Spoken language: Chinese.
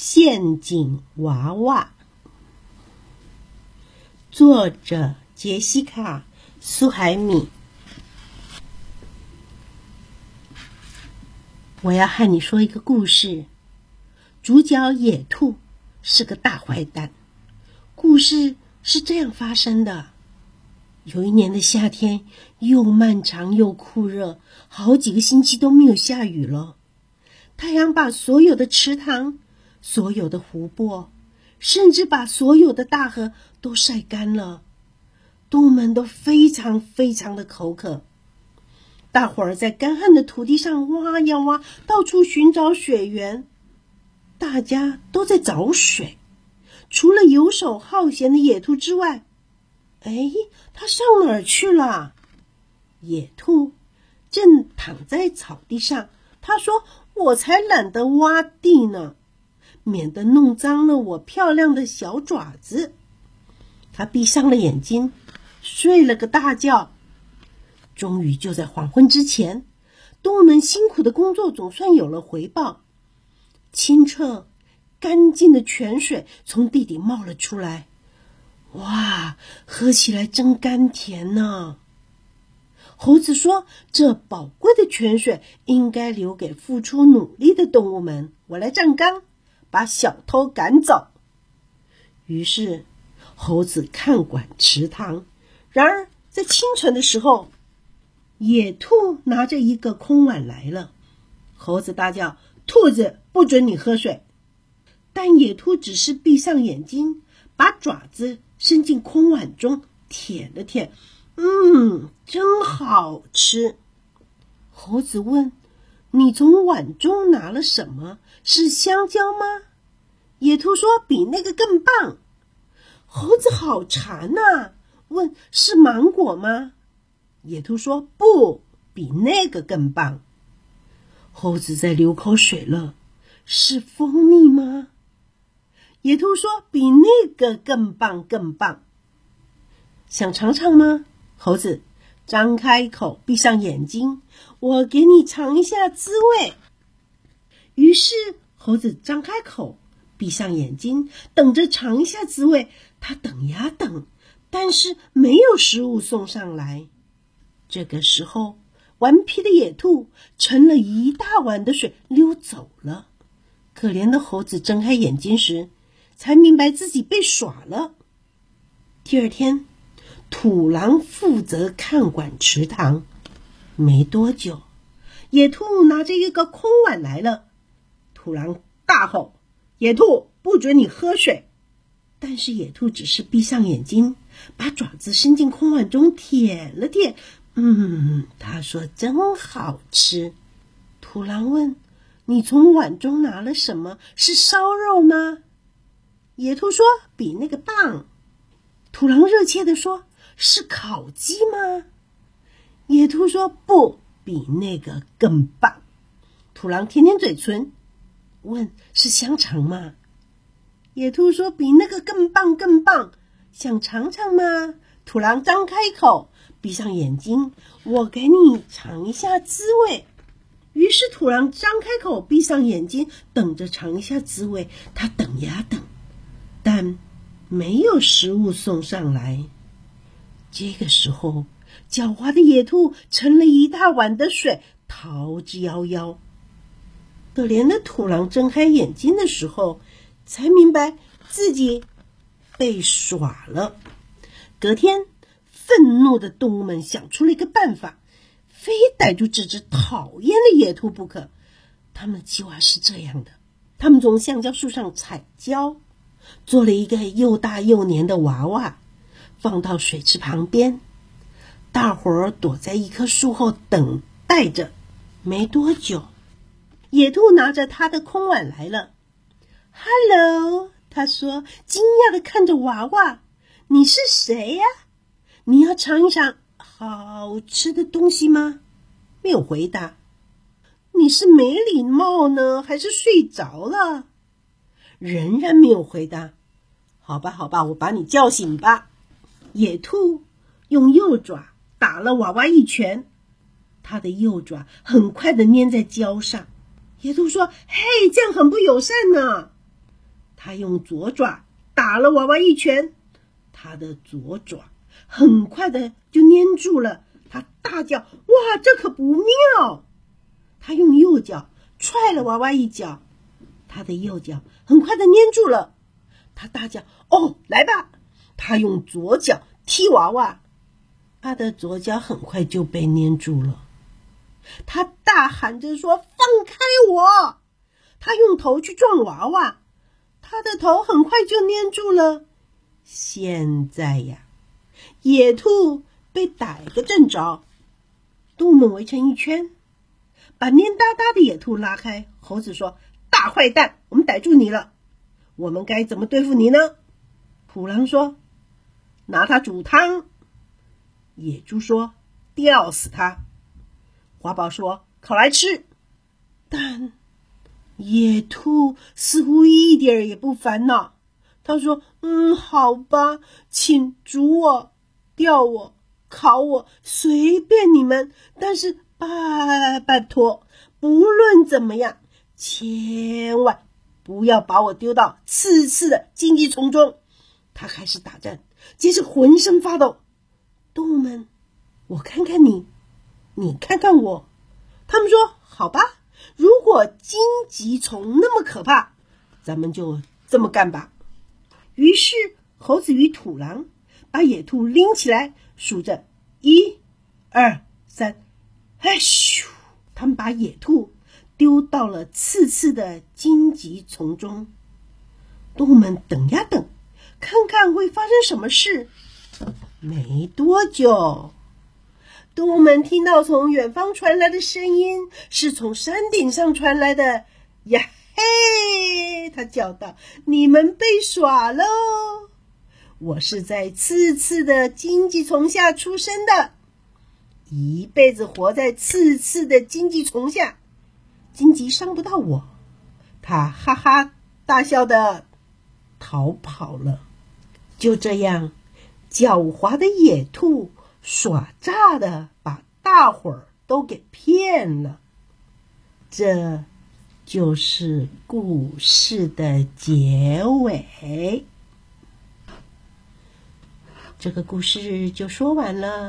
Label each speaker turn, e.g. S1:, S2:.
S1: 陷阱娃娃，作者杰西卡·苏海米。我要和你说一个故事。主角野兔是个大坏蛋。故事是这样发生的：有一年的夏天，又漫长又酷热，好几个星期都没有下雨了。太阳把所有的池塘。所有的湖泊，甚至把所有的大河都晒干了，动物们都非常非常的口渴。大伙儿在干旱的土地上挖呀挖，到处寻找水源。大家都在找水，除了游手好闲的野兔之外，哎，它上哪儿去了？野兔正躺在草地上，他说：“我才懒得挖地呢。”免得弄脏了我漂亮的小爪子。他闭上了眼睛，睡了个大觉。终于，就在黄昏之前，动物们辛苦的工作总算有了回报。清澈、干净的泉水从地底冒了出来。哇，喝起来真甘甜呢！猴子说：“这宝贵的泉水应该留给付出努力的动物们。”我来站岗。把小偷赶走。于是，猴子看管池塘。然而，在清晨的时候，野兔拿着一个空碗来了。猴子大叫：“兔子，不准你喝水！”但野兔只是闭上眼睛，把爪子伸进空碗中舔了舔。嗯，真好吃。猴子问。你从碗中拿了什么？是香蕉吗？野兔说：“比那个更棒。”猴子好馋呐，问：“是芒果吗？”野兔说：“不比那个更棒。”猴子在流口水了，是蜂蜜吗？野兔说：“比那个更棒，更棒。”想尝尝吗？猴子。张开口，闭上眼睛，我给你尝一下滋味。于是猴子张开口，闭上眼睛，等着尝一下滋味。他等呀等，但是没有食物送上来。这个时候，顽皮的野兔盛了一大碗的水溜走了。可怜的猴子睁开眼睛时，才明白自己被耍了。第二天。土狼负责看管池塘。没多久，野兔拿着一个空碗来了。土狼大吼：“野兔，不准你喝水！”但是野兔只是闭上眼睛，把爪子伸进空碗中舔了舔。嗯，他说：“真好吃。”土狼问：“你从碗中拿了什么？是烧肉吗？”野兔说：“比那个棒。”土狼热切地说。是烤鸡吗？野兔说：“不比那个更棒。”土狼舔舔嘴唇，问：“是香肠吗？”野兔说：“比那个更棒，更棒。”想尝尝吗？土狼张开口，闭上眼睛，我给你尝一下滋味。于是土狼张开口，闭上眼睛，等着尝一下滋味。他等呀等，但没有食物送上来。这个时候，狡猾的野兔盛了一大碗的水，逃之夭夭。可怜的土狼睁开眼睛的时候，才明白自己被耍了。隔天，愤怒的动物们想出了一个办法，非逮住这只讨厌的野兔不可。他们的计划是这样的：他们从橡胶树上采胶，做了一个又大又黏的娃娃。放到水池旁边，大伙儿躲在一棵树后等待着。没多久，野兔拿着他的空碗来了。“Hello，他说，惊讶的看着娃娃：“你是谁呀？你要尝一尝好吃的东西吗？”没有回答。“你是没礼貌呢，还是睡着了？”仍然没有回答。“好吧，好吧，我把你叫醒吧。”野兔用右爪打了娃娃一拳，它的右爪很快的粘在胶上。野兔说：“嘿，这样很不友善呢。”他用左爪打了娃娃一拳，他的左爪很快的就粘住了。他大叫：“哇，这可不妙！”他用右脚踹了娃娃一脚，他的右脚很快的粘住了。他大叫：“哦，来吧！”他用左脚踢娃娃，他的左脚很快就被粘住了。他大喊着说：“放开我！”他用头去撞娃娃，他的头很快就粘住了。现在呀，野兔被逮个正着，动物们围成一圈，把黏哒哒的野兔拉开。猴子说：“大坏蛋，我们逮住你了，我们该怎么对付你呢？”虎狼说：“拿它煮汤。”野猪说：“吊死它。”华宝说：“烤来吃。”但野兔似乎一点也不烦恼。他说：“嗯，好吧，请煮我、吊我、烤我，随便你们。但是拜拜托，不论怎么样，千万不要把我丢到刺刺的荆棘丛中。”他开始打颤，接着浑身发抖。动物们，我看看你，你看看我。他们说：“好吧，如果荆棘丛那么可怕，咱们就这么干吧。”于是，猴子与土狼把野兔拎起来，数着一、二、三，哎咻！他们把野兔丢到了刺刺的荆棘丛中。动物们等呀等，看看会发生什么事。没多久。动物们听到从远方传来的声音，是从山顶上传来的。呀嘿！他叫道：“你们被耍喽！我是在刺刺的荆棘丛下出生的，一辈子活在刺刺的荆棘丛下，荆棘伤不到我。”他哈哈大笑的逃跑了。就这样，狡猾的野兔。耍诈的把大伙儿都给骗了，这就是故事的结尾。这个故事就说完了。